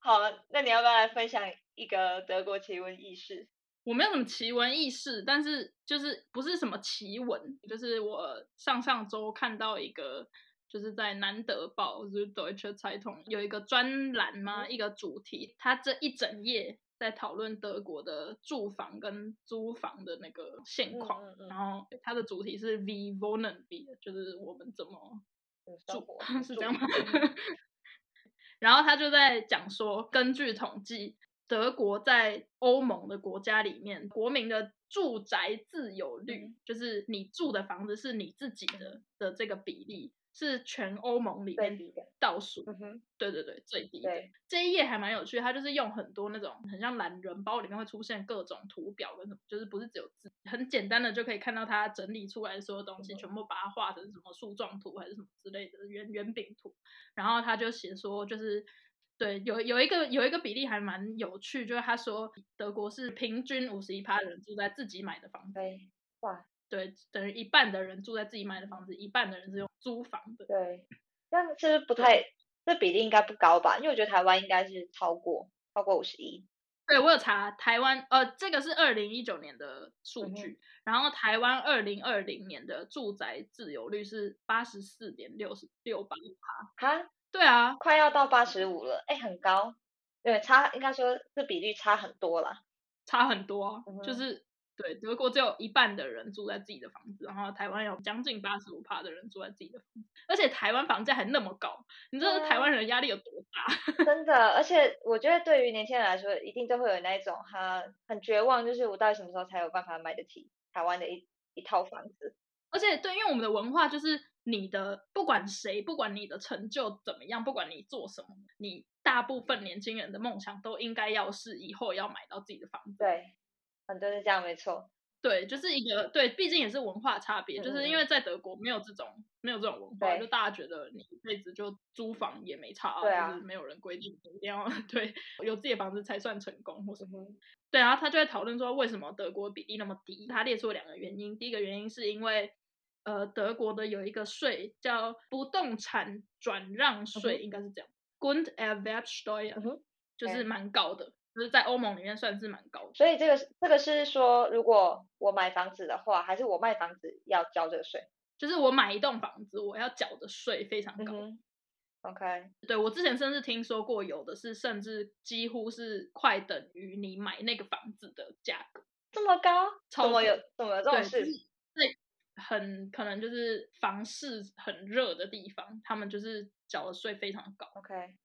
好，那你要不要来分享一个德国奇闻异事？我没有什么奇闻异事，但是就是不是什么奇闻，就是我上上周看到一个。就是在南德报，就是 Deutsche Zeitung 有一个专栏吗？一个主题，它这一整页在讨论德国的住房跟租房的那个现况。然后它的主题是 wohnen wir，就是我们怎么住，是这样吗？[laughs] 然后他就在讲说，根据统计，德国在欧盟的国家里面，国民的住宅自有率，就是你住的房子是你自己的的这个比例。是全欧盟里面倒数，对对对，最低的。这一页还蛮有趣，它就是用很多那种很像懒人包里面会出现各种图表跟什么，就是不是只有字，很简单的就可以看到它整理出来所有东西，全部把它画成什么树状图还是什么之类的圆圆饼图。然后他就写说，就是对有有一个有一个比例还蛮有趣，就是他说德国是平均五十一趴人住在自己买的房子，哇。对，等于一半的人住在自己买的房子，一半的人是用租房的。对，这样是不太？这比例应该不高吧？因为我觉得台湾应该是超过超过五十一。对，我有查台湾，呃，这个是二零一九年的数据，然后台湾二零二零年的住宅自由率是八十四点六十六八趴。哈？对啊，快要到八十五了，哎，很高。对，差应该说这比率差很多了。差很多，就是。对，德国只有一半的人住在自己的房子，然后台湾有将近八十五趴的人住在自己的房子，而且台湾房价还那么高，你知道台湾人压力有多大？[laughs] 真的，而且我觉得对于年轻人来说，一定都会有那一种哈很绝望，就是我到底什么时候才有办法买得起台湾的一一套房子？而且对，因为我们的文化就是你的不管谁，不管你的成就怎么样，不管你做什么，你大部分年轻人的梦想都应该要是以后要买到自己的房子。对。很多是这样，没错。对，就是一个对，毕竟也是文化差别，就是因为在德国没有这种没有这种文化，就大家觉得你一辈子就租房也没差，就是没有人规定一定要 [laughs] 对有自己的房子才算成功或什么。对，然后他就在讨论说为什么德国比例那么低，他列出了两个原因。第一个原因是因为呃德国的有一个税叫不动产转让税，应该是这样，Grunderwerbsteuer，就是蛮高的。就是在欧盟里面算是蛮高的，所以这个这个是说，如果我买房子的话，还是我卖房子要交这个税？就是我买一栋房子，我要缴的税非常高。OK，对我之前甚至听说过，有的是甚至几乎是快等于你买那个房子的价格，这么高？怎么有怎么有这种事？对，很可能就是房市很热的地方，他们就是缴的税非常高。OK，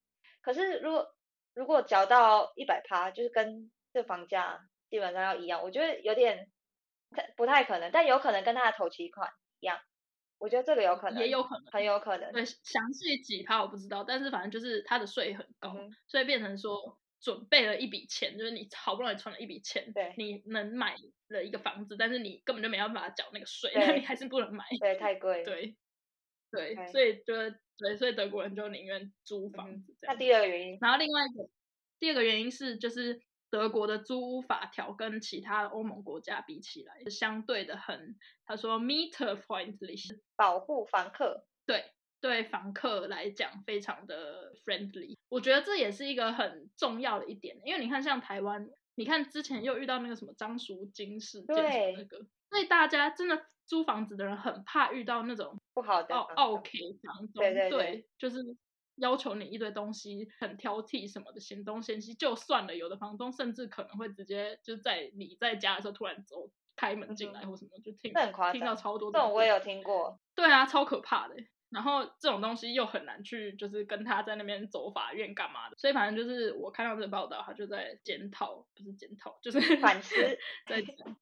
可是如果如果缴到一百趴，就是跟这房价基本上要一样，我觉得有点不太可能，但有可能跟他的头期款一样，我觉得这个有可能，也有可能很有可能。对，详细几趴我不知道，但是反正就是他的税很高，嗯所以变成说准备了一笔钱，就是你好不容易存了一笔钱，对你能买了一个房子，但是你根本就没办法缴那个税，[laughs] 那你还是不能买。对，太贵。对，对所以就对，所以德国人就宁愿租房嗯子这样。那第二个原因，然后另外一个第二个原因是，就是德国的租屋法条跟其他的欧盟国家比起来，是相对的很，他说 meter friendly，保护房客。对对房客来讲非常的 friendly。我觉得这也是一个很重要的一点，因为你看像台湾，你看之前又遇到那个什么张赎金事件那个，所以大家真的租房子的人很怕遇到那种不好的奥房东，对对对就是要求你一堆东西，很挑剔什么的，嫌东嫌西。就算了，有的房东甚至可能会直接就在你在家的时候突然走开门进来嗯或什么，就听听到超多这种我也有有听过。对啊，超可怕的。然后这种东西又很难去，就是跟他在那边走法院干嘛的，所以反正就是我看到这个报道，他就在检讨，不是检讨，就是反思 [laughs] 在讲，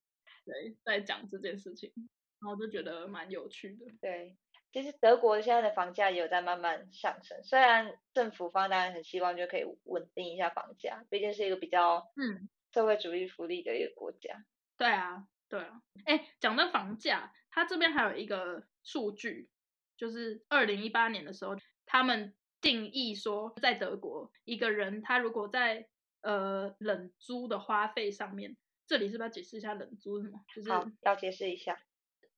对，在讲这件事情，然后就觉得蛮有趣的。对，其实德国现在的房价也有在慢慢上升，虽然政府方当然很希望就可以稳定一下房价，毕竟是一个比较嗯社会主义福利的一个国家。对啊，对啊。哎，讲到房价，它这边还有一个数据，就是二零一八年的时候，他们定义说，在德国一个人他如果在呃冷租的花费上面，这里是不是要解释一下冷租是什么？就是，要解释一下。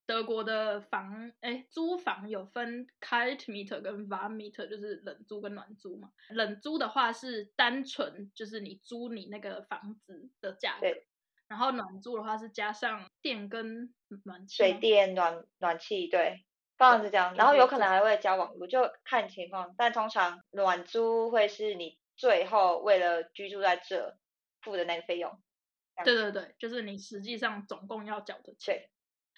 德国的房，哎，租房有分 kalt meter 跟 warm meter，就是冷租跟暖租嘛。冷租的话是单纯就是你租你那个房子的价格，然后暖租的话是加上电跟暖气水电、暖暖气，对，当然是这样。然后有可能还会加网络，就看情况。但通常暖租会是你最后为了居住在这付的那个费用。对对对，就是你实际上总共要缴的钱。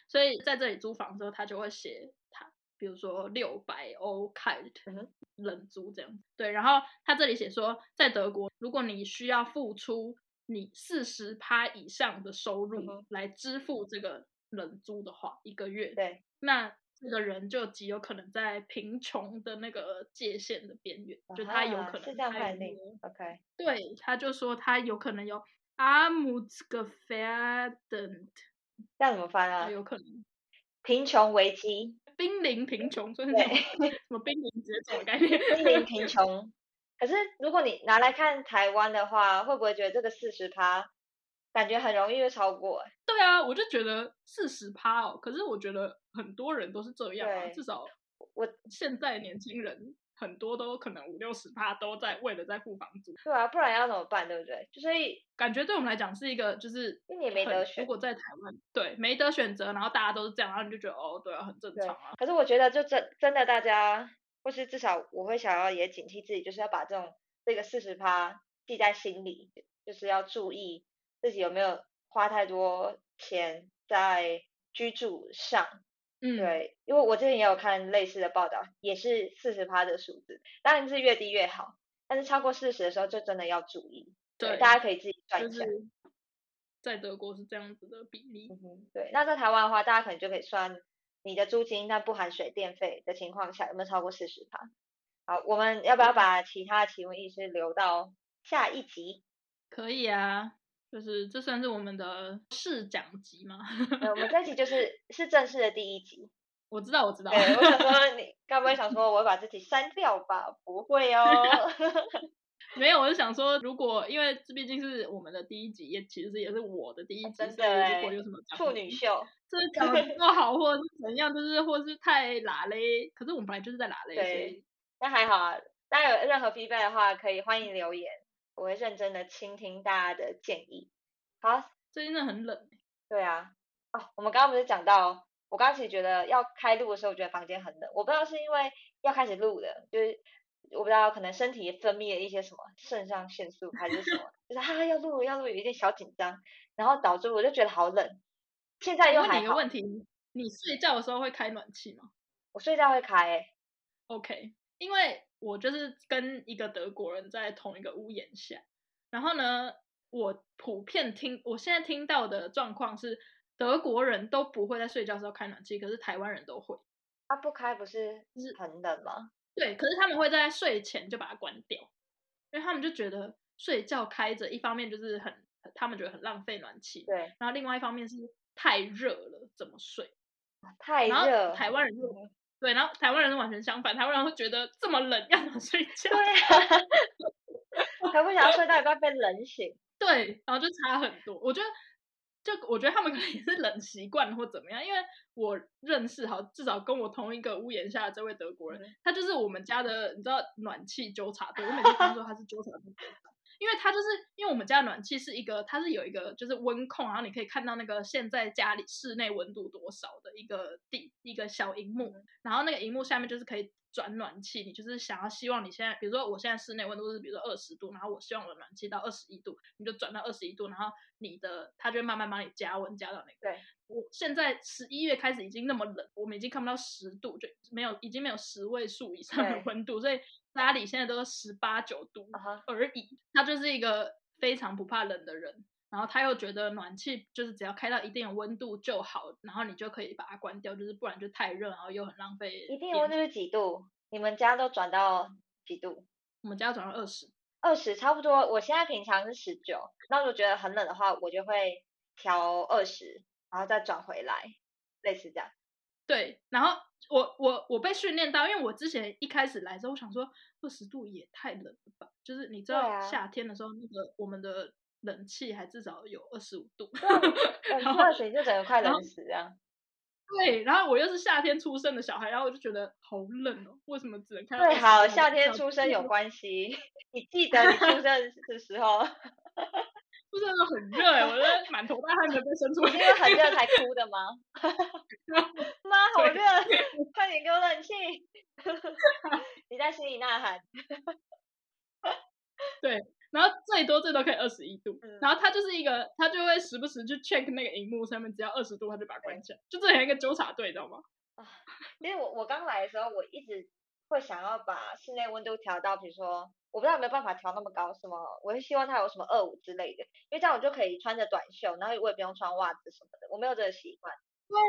所以在这里租房之后，他就会写他，比如说六百欧哼冷租这样子。对，然后他这里写说，在德国，如果你需要付出你四十趴以上的收入来支付这个冷租的话，一个月，对，那这个人就极有可能在贫穷的那个界限的边缘，就他有可能啊是这样。OK，对，他就说他有可能有 armutsgefährdend，这样怎么翻啊？有可能贫穷危机，濒临贫穷，就是对那种什么 [laughs] 濒临绝种的概念。濒临贫穷。可是如果你拿来看台湾的话，会不会觉得这个四十趴，感觉很容易就超过、欸？对啊，我就觉得四十趴哦，可是我觉得很多人都是这样啊，至少我现在年轻人很多都可能五六十趴都在为了在付房租，对啊，不然要怎么办，对不对？就所以感觉对我们来讲是一个就是因为你没得选如果在台湾对没得选择，然后大家都是这样，然后你就觉得哦，对啊，很正常啊。可是我觉得就真真的大家，或是至少我会想要也警惕自己，就是要把这种这个四十趴记在心里，就是要注意自己有没有花太多钱在居住上。嗯，对，因为我之前也有看类似的报道，也是四十趴的数字，当然是越低越好，但是超过四十的时候就真的要注意。对，大家可以自己算一下。是在德国是这样子的比例。嗯哼，对，那在台湾的话，大家可能就可以算你的租金，但不含水电费的情况下，有没有超过四十趴？好，我们要不要把其他的提问意识留到下一集？可以啊，就是这算是我们的试讲集吗？呃，我们这集就是 [laughs] 是正式的第一集。我知道，我知道。对，我想说你该不会想说我会把这集删掉吧？不会哦。[laughs] 没有，我是想说，如果因为这毕竟是我们的第一集，也其实也是我的第一集，真所如果欸有什么讲处女秀，就是讲的不够 [laughs] 好，或者是怎样，就是或是太拉嘞，可是我们本来就是在拉嘞，所对以那还好啊。大家有任何 feedback 的话，可以欢迎留言，我会认真的倾听大家的建议。好，最近真的很冷欸。对啊，哦，我们刚刚不是讲到，我刚刚其实觉得要开录的时候，我觉得房间很冷，我不知道是因为要开始录的，就是我不知道可能身体分泌了一些什么肾上腺素还是什么，就是哈、要录要录，有一点小紧张，然后导致我就觉得好冷。现在又还好，你一个问题，你睡觉的时候会开暖气吗我睡觉会开、欸，？OK，因为我就是跟一个德国人在同一个屋檐下，然后呢，我普遍听我现在听到的状况是，德国人都不会在睡觉的时候开暖气，可是台湾人都会。啊不开不是就是很冷吗？对，可是他们会在睡前就把它关掉，因为他们就觉得睡觉开着，一方面就是很他们觉得很浪费暖气，对，然后另外一方面是太热了，怎么睡？太热。台湾人就嗯对，然后台湾人是完全相反，台湾人会觉得这么冷要怎么睡觉？对啊，[laughs] 还不想要睡到一半被冷醒。[laughs] 对，然后就差很多。我觉得，就我觉得他们可能也是冷习惯或怎么样，因为我认识好至少跟我同一个屋檐下的这位德国人，嗯他就是我们家的你知道暖气纠察队，我每次听说他是纠察队。因为它就是因为我们家的暖气是一个，它是有一个就是温控，然后你可以看到那个现在家里室内温度多少的一个地一个小荧幕，然后那个荧幕下面就是可以转暖气，你就是想要希望你现在，比如说我现在室内温度是比如说二十度，然后我希望我的暖气到二十一度，你就转到二十一度，然后你的它就会慢慢帮你加温加到那个。对，我现在十一月开始已经那么冷，我们已经看不到十度，就没有已经没有十位数以上的温度，所以家里现在都是十八九度而已。他就是一个非常不怕冷的人。然后他又觉得暖气就是只要开到一定的温度就好，然后你就可以把它关掉，就是不然就太热，然后又很浪费。一定的温度是几度？你们家都转到几度？我们家转到二十，二十差不多。我现在平常是十九，那如果觉得很冷的话，我就会调二十，然后再转回来，类似这样。对，然后我我我被训练到，因为我之前一开始来的时候，我想说二十度也太冷了吧，就是你知道夏天的时候，那个我们的冷气还至少有二十五度，[laughs] 冷然后热水就整个快冷死这样。对，然后我又是夏天出生的小孩，然后我就觉得好冷哦，为什么只能看到对，好，夏天出生有关系。你记得你出 [laughs] 生的时候，出生的时候很热哎，我的满头大汗的被生出来，因为很热才 [laughs] 哭的吗？妈，好对热，快点给我冷气！你在心里呐喊。对，然后最多最多可以二十一度，嗯然后他就是一个，他就会时不时去 check 那个荧幕上面，只要二十度他就把它关起来，就这像一个纠察队，你知道吗？因为我我刚来的时候，我一直会想要把室内温度调到，比如说我不知道有没有办法调那么高，什么我会希望它有什么二五之类的，因为这样我就可以穿着短袖，然后我也不用穿袜子什么的，我没有这个习惯。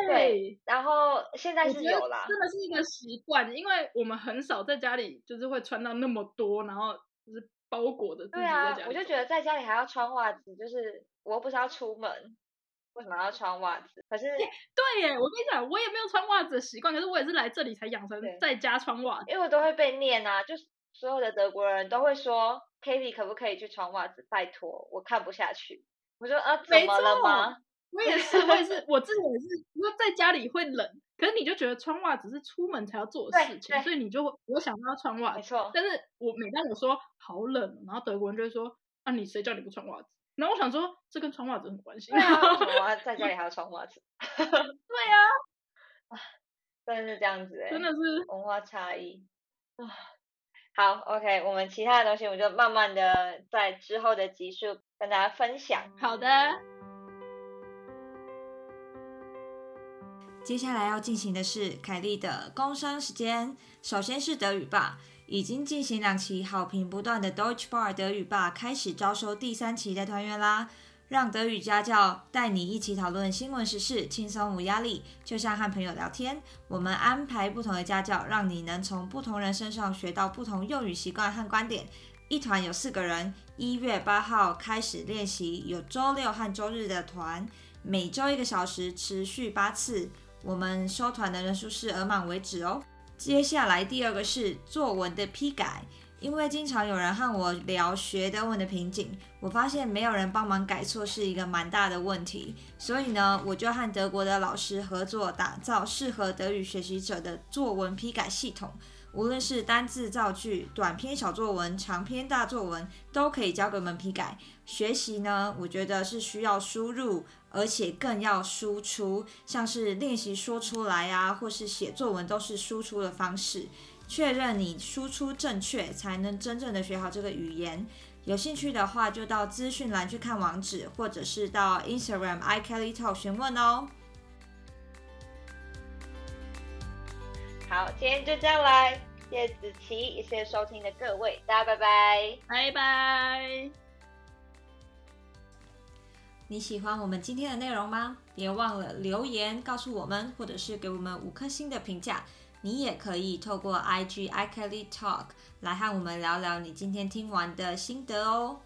对，然后现在是有啦，真的是一个习惯，因为我们很少在家里就是会穿到那么多，然后就是包裹着自己在对啊家，里走我就觉得在家里还要穿袜子，就是我又不是要出门，为什么要穿袜子？可是 [laughs] 对耶，我跟你讲，我也没有穿袜子的习惯，可是我也是来这里才养成在家穿袜子。因为我都会被念啊，就是所有的德国人都会说 k a t i e 可不可以去穿袜子？拜托，我看不下去。我说啊，怎没么了吗？我也是，我也是，我自己也是，你说在家里会冷，可是你就觉得穿袜子是出门才要做的事情，所以你就会我想到要穿袜子。没错，但是我每当我说好冷哦，然后德国人就会说啊，你谁叫你不穿袜子？然后我想说，这跟穿袜子有什么关系？对啊，为什么我要在家里还要穿袜子？[laughs] 对啊，真的是这样子哎、真的是文化差异啊。好，OK，我们其他的东西我们就慢慢的在之后的集数跟大家分享。好的。接下来要进行的是凯莉的工商时间。首先是德语吧，已经进行两期好评不断的 Deutsche Bar 德语吧开始招收第三期的团员啦。让德语家教带你一起讨论新闻时事，轻松无压力，就像和朋友聊天。我们安排不同的家教，让你能从不同人身上学到不同用语习惯和观点。一团有四个人，一月八号开始练习，有周六和周日的团，每周一个小时，持续八次。我们收团的人数是额满为止哦。接下来第二个是作文的批改，因为经常有人和我聊学德文的瓶颈，我发现没有人帮忙改错是一个蛮大的问题，所以呢，我就和德国的老师合作，打造适合德语学习者的作文批改系统。无论是单字造句、短篇小作文、长篇大作文，都可以交给我们批改。学习呢，我觉得是需要输入，而且更要输出，像是练习说出来啊，或是写作文，都是输出的方式。确认你输出正确，才能真正的学好这个语言。有兴趣的话，就到资讯栏去看网址，或者是到 Instagram iKellyTalk 询问哦。好，今天就这样啦，谢谢子琪，也谢谢收听的各位，大家拜拜，拜拜。你喜欢我们今天的内容吗？别忘了留言告诉我们，或者是给我们五颗星的评价。你也可以透过 IG iKelly Talk 来和我们聊聊你今天听完的心得哦。